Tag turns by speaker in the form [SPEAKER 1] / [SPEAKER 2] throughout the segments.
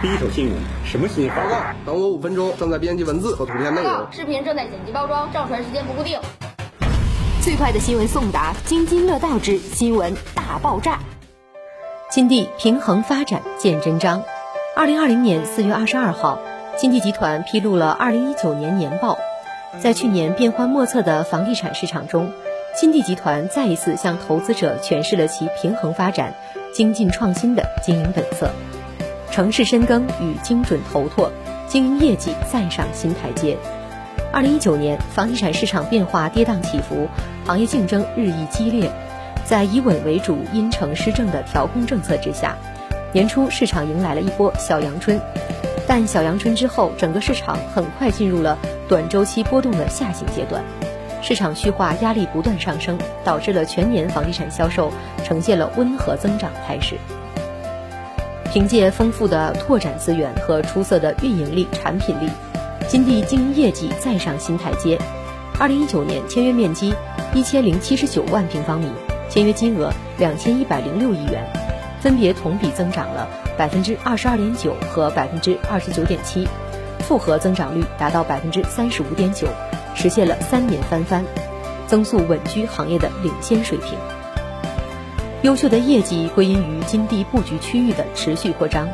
[SPEAKER 1] 第一手新闻，什么新闻？
[SPEAKER 2] 报告，等我五分钟，正在编辑文字和图片内容。
[SPEAKER 3] 视频正在剪辑包装，上传时间不固定。
[SPEAKER 4] 最快的新闻送达，津津乐道之新闻大爆炸。金地平衡发展见真章。二零二零年四月二十二号，金地集团披露了二零一九年年报。在去年变幻莫测的房地产市场中，金地集团再一次向投资者诠释了其平衡发展、精进创新的经营本色。城市深耕与精准投拓，经营业绩再上新台阶。二零一九年，房地产市场变化跌宕起伏，行业竞争日益激烈。在以稳为主、因城施政的调控政策之下，年初市场迎来了一波小阳春。但小阳春之后，整个市场很快进入了短周期波动的下行阶段，市场虚化压力不断上升，导致了全年房地产销售呈现了温和增长态势。凭借丰富的拓展资源和出色的运营力、产品力。金地经营业绩再上新台阶，二零一九年签约面积一千零七十九万平方米，签约金额两千一百零六亿元，分别同比增长了百分之二十二点九和百分之二十九点七，复合增长率达到百分之三十五点九，实现了三年翻番，增速稳居行业的领先水平。优秀的业绩归因于金地布局区域的持续扩张。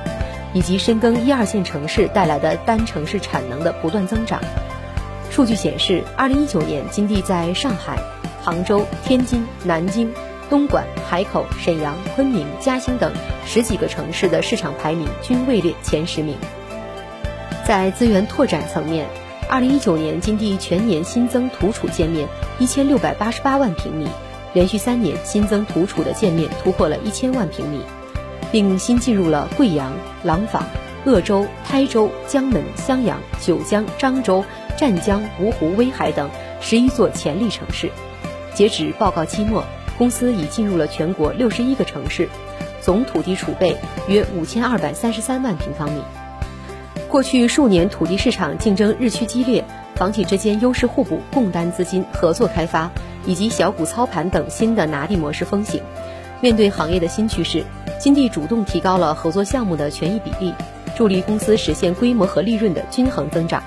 [SPEAKER 4] 以及深耕一二线城市带来的单城市产能的不断增长。数据显示，二零一九年金地在上海、杭州、天津、南京、东莞、海口、沈阳、昆明、嘉兴等十几个城市的市场排名均位列前十名。在资源拓展层面，二零一九年金地全年新增土储建面一千六百八十八万平米，连续三年新增土储的建面突破了一千万平米。并新进入了贵阳、廊坊、鄂州、台州、江门、襄阳、九江、漳州、湛江、芜湖、威海等十一座潜力城市。截止报告期末，公司已进入了全国六十一个城市，总土地储备约五千二百三十三万平方米。过去数年土地市场竞争日趋激烈，房企之间优势互补、共担资金、合作开发，以及小股操盘等新的拿地模式风行。面对行业的新趋势。金地主动提高了合作项目的权益比例，助力公司实现规模和利润的均衡增长。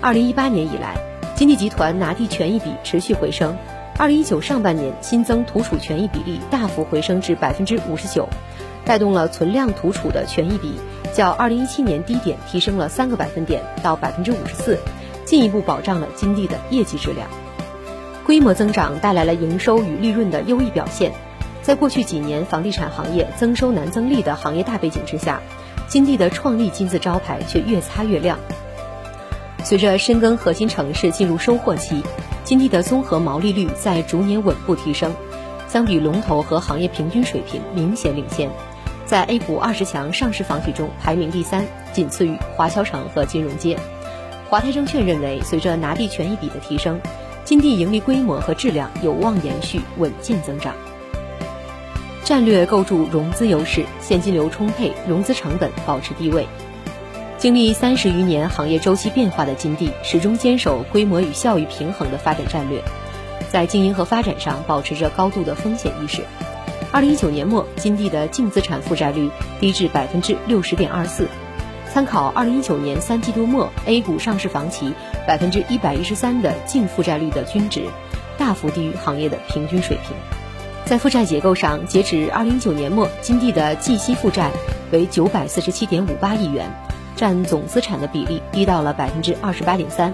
[SPEAKER 4] 二零一八年以来，金地集团拿地权益比持续回升。二零一九上半年新增土储权益比例大幅回升至百分之五十九，带动了存量土储的权益比较二零一七年低点提升了三个百分点到百分之五十四，进一步保障了金地的业绩质量。规模增长带来了营收与利润的优异表现。在过去几年房地产行业增收难增利的行业大背景之下，金地的创立金字招牌却越擦越亮。随着深耕核心城市进入收获期，金地的综合毛利率在逐年稳步提升，相比龙头和行业平均水平明显领先，在 A 股二十强上市房企中排名第三，仅次于华侨城和金融街。华泰证券认为，随着拿地权益比的提升，金地盈利规模和质量有望延续稳健增长。战略构筑融资优势，现金流充沛，融资成本保持低位。经历三十余年行业周期变化的金地，始终坚守规模与效益平衡的发展战略，在经营和发展上保持着高度的风险意识。二零一九年末，金地的净资产负债率低至百分之六十点二四，参考二零一九年三季度末 A 股上市房企百分之一百一十三的净负债率的均值，大幅低于行业的平均水平。在负债结构上，截止二零一九年末，金地的计息负债为九百四十七点五八亿元，占总资产的比例低到了百分之二十八点三。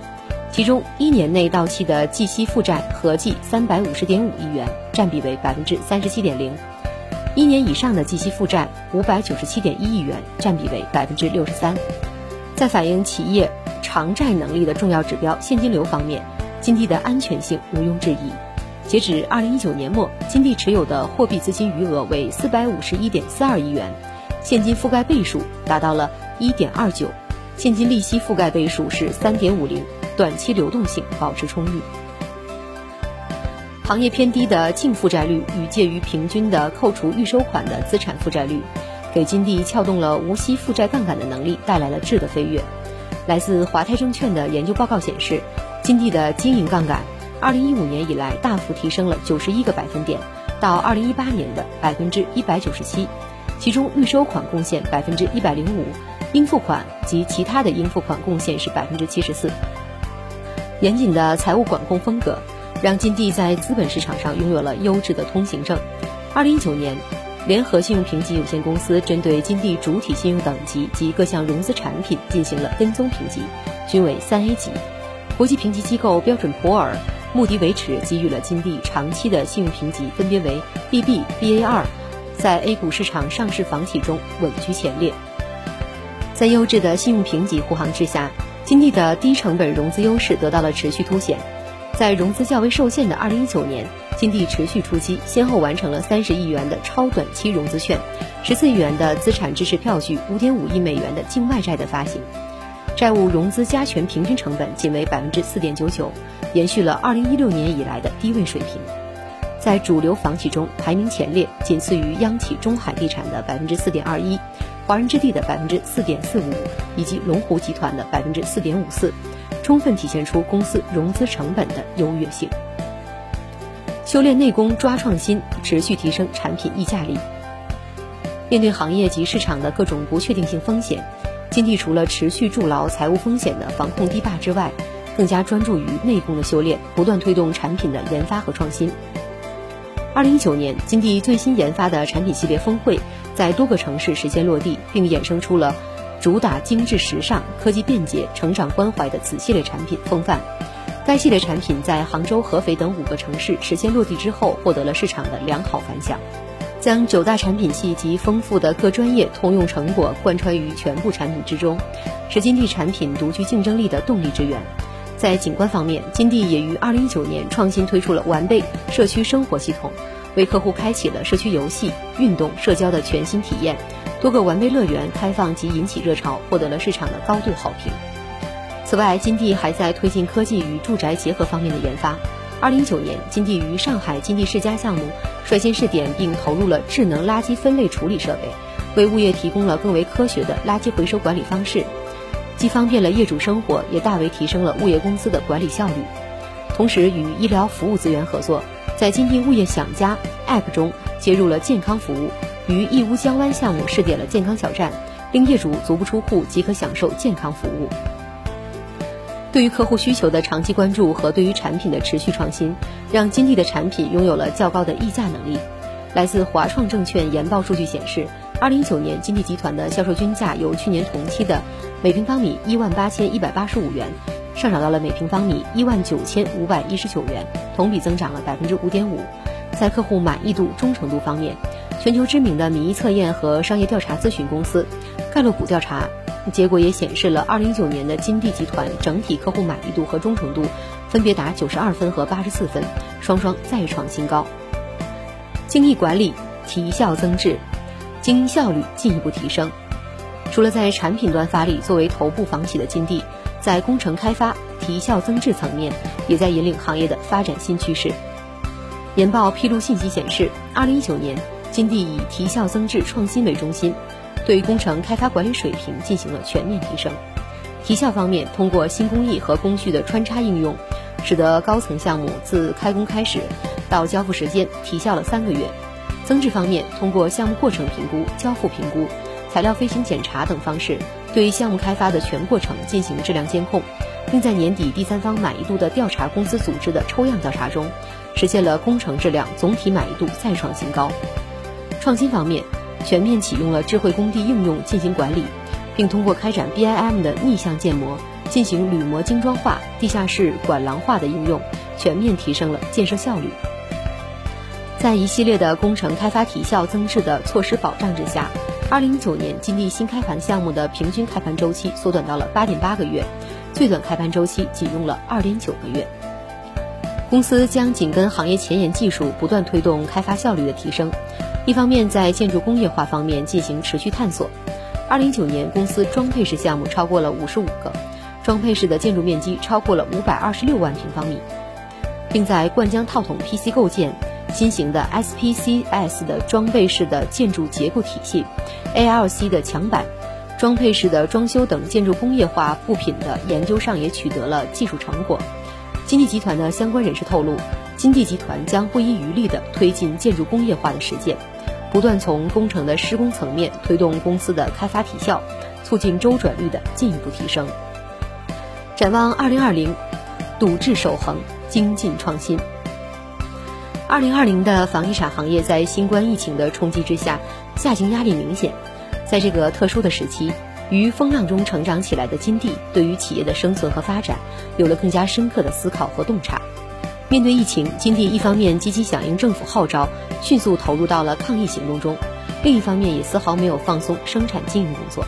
[SPEAKER 4] 其中，一年内到期的计息负债合计三百五十点五亿元，占比为百分之三十七点零；一年以上的计息负债五百九十七点一亿元，占比为百分之六十三。在反映企业偿债能力的重要指标现金流方面，金地的安全性毋庸置疑。截止二零一九年末，金地持有的货币资金余额为四百五十一点四二亿元，现金覆盖倍数达到了一点二九，现金利息覆盖倍数是三点五零，短期流动性保持充裕。行业偏低的净负债率与介于平均的扣除预收款的资产负债率，给金地撬动了无息负债杠杆的能力带来了质的飞跃。来自华泰证券的研究报告显示，金地的经营杠杆。二零一五年以来大幅提升了九十一个百分点，到二零一八年的百分之一百九十七，其中预收款贡献百分之一百零五，应付款及其他的应付款贡献是百分之七十四。严谨的财务管控风格，让金地在资本市场上拥有了优质的通行证。二零一九年，联合信用评级有限公司针对金地主体信用等级及各项融资产品进行了跟踪评级，均为三 A 级。国际评级机构标准普尔、穆迪维持给予了金地长期的信用评级，分别为 BB、Ba2，在 A 股市场上市房企中稳居前列。在优质的信用评级护航之下，金地的低成本融资优势得到了持续凸显。在融资较为受限的2019年，金地持续出击，先后完成了30亿元的超短期融资券、14亿元的资产支持票据、5.5亿美元的境外债的发行。债务融资加权平均成本仅为百分之四点九九，延续了二零一六年以来的低位水平，在主流房企中排名前列，仅次于央企中海地产的百分之四点二一，华人置地的百分之四点四五，以及龙湖集团的百分之四点五四，充分体现出公司融资成本的优越性。修炼内功，抓创新，持续提升产品溢价力。面对行业及市场的各种不确定性风险。金地除了持续筑牢财务风险的防控堤坝之外，更加专注于内功的修炼，不断推动产品的研发和创新。二零一九年，金地最新研发的产品系列峰会在多个城市实现落地，并衍生出了主打精致时尚、科技便捷、成长关怀的子系列产品风范。该系列产品在杭州、合肥等五个城市实现落地之后，获得了市场的良好反响。将九大产品系及丰富的各专业通用成果贯穿于全部产品之中，是金地产品独具竞争力的动力之源。在景观方面，金地也于二零一九年创新推出了完备社区生活系统，为客户开启了社区游戏、运动、社交的全新体验。多个完备乐园开放及引起热潮，获得了市场的高度好评。此外，金地还在推进科技与住宅结合方面的研发。二零一九年，金地于上海金地世家项目率先试点并投入了智能垃圾分类处理设备，为物业提供了更为科学的垃圾回收管理方式，既方便了业主生活，也大为提升了物业公司的管理效率。同时，与医疗服务资源合作，在金地物业享家 App 中接入了健康服务，于义乌江湾项目试点了健康小站，令业主足不出户即可享受健康服务。对于客户需求的长期关注和对于产品的持续创新，让金地的产品拥有了较高的溢价能力。来自华创证券研报数据显示，二零一九年金地集团的销售均价由去年同期的每平方米一万八千一百八十五元，上涨到了每平方米一万九千五百一十九元，同比增长了百分之五点五。在客户满意度、忠诚度方面，全球知名的民意测验和商业调查咨询公司盖洛普调查。结果也显示了，二零一九年的金地集团整体客户满意度和忠诚度分别达九十二分和八十四分，双双再创新高。精益管理，提效增质，经营效率进一步提升。除了在产品端发力，作为头部房企的金地，在工程开发、提效增质层面，也在引领行业的发展新趋势。研报披露信息显示，二零一九年金地以提效增质创新为中心。对工程开发管理水平进行了全面提升，提效方面通过新工艺和工序的穿插应用，使得高层项目自开工开始到交付时间提效了三个月。增质方面通过项目过程评估、交付评估、材料飞行检查等方式，对项目开发的全过程进行质量监控，并在年底第三方满意度的调查公司组织的抽样调查中，实现了工程质量总体满意度再创新高。创新方面。全面启用了智慧工地应用进行管理，并通过开展 BIM 的逆向建模，进行铝模精装化、地下室管廊化的应用，全面提升了建设效率。在一系列的工程开发提效增质的措施保障之下，二零一九年金地新开盘项目的平均开盘周期缩短到了八点八个月，最短开盘周期仅用了二点九个月。公司将紧跟行业前沿技术，不断推动开发效率的提升。一方面，在建筑工业化方面进行持续探索。二零一九年，公司装配式项目超过了五十五个，装配式的建筑面积超过了五百二十六万平方米，并在灌浆套筒 PC 构建、新型的 SPCS 的装备式的建筑结构体系、ALC 的墙板、装配式的装修等建筑工业化部品的研究上也取得了技术成果。金地集团的相关人士透露，金地集团将不遗余力地推进建筑工业化的实践。不断从工程的施工层面推动公司的开发提效，促进周转率的进一步提升。展望二零二零，笃志守恒，精进创新。二零二零的房地产行业在新冠疫情的冲击之下，下行压力明显。在这个特殊的时期，于风浪中成长起来的金地，对于企业的生存和发展，有了更加深刻的思考和洞察。面对疫情，金地一方面积极响应政府号召，迅速投入到了抗疫行动中；另一方面也丝毫没有放松生产经营工作。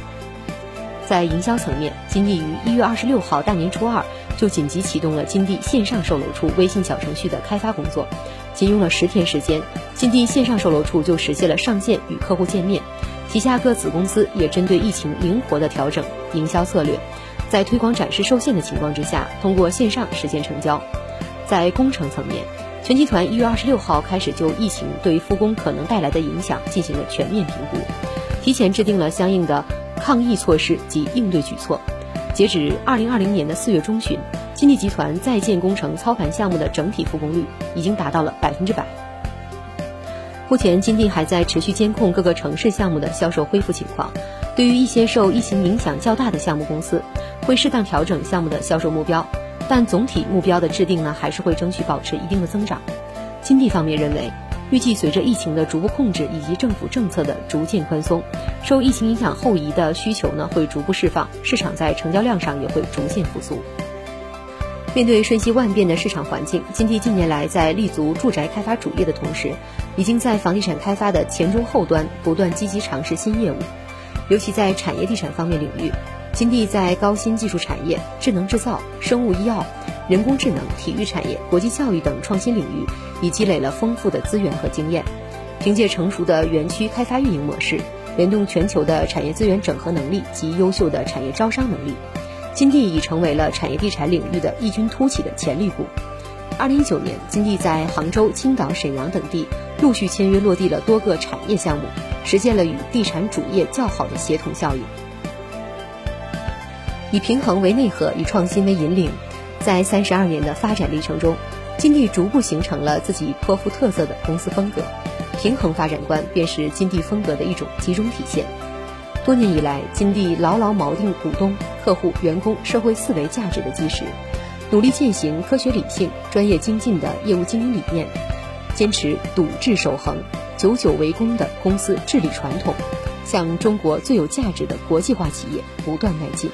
[SPEAKER 4] 在营销层面，金地于一月二十六号大年初二就紧急启动了金地线上售楼处微信小程序的开发工作，仅用了十天时间，金地线上售楼处就实现了上线与客户见面。旗下各子公司也针对疫情灵活地调整营销策略，在推广展示受限的情况之下，通过线上实现成交。在工程层面，全集团一月二十六号开始就疫情对复工可能带来的影响进行了全面评估，提前制定了相应的。抗疫措施及应对举措。截止二零二零年的四月中旬，金地集团在建工程操盘项目的整体复工率已经达到了百分之百。目前，金地还在持续监控各个城市项目的销售恢复情况。对于一些受疫情影响较大的项目公司，会适当调整项目的销售目标，但总体目标的制定呢，还是会争取保持一定的增长。金地方面认为。预计随着疫情的逐步控制以及政府政策的逐渐宽松，受疫情影响后移的需求呢会逐步释放，市场在成交量上也会逐渐复苏。面对瞬息万变的市场环境，金地近年来在立足住宅开发主业的同时，已经在房地产开发的前中后端不断积极尝试新业务，尤其在产业地产方面领域，金地在高新技术产业、智能制造、生物医药。人工智能、体育产业、国际教育等创新领域，已积累了丰富的资源和经验。凭借成熟的园区开发运营模式，联动全球的产业资源整合能力及优秀的产业招商能力，金地已成为了产业地产领域的异军突起的潜力股。二零一九年，金地在杭州、青岛、沈阳等地陆续签约落地了多个产业项目，实现了与地产主业较好的协同效应。以平衡为内核，以创新为引领。在三十二年的发展历程中，金地逐步形成了自己颇富特色的公司风格，平衡发展观便是金地风格的一种集中体现。多年以来，金地牢牢锚定股东、客户、员工社会四维价值的基石，努力践行科学理性、专业精进的业务经营理念，坚持笃志守恒、久久为功的公司治理传统，向中国最有价值的国际化企业不断迈进。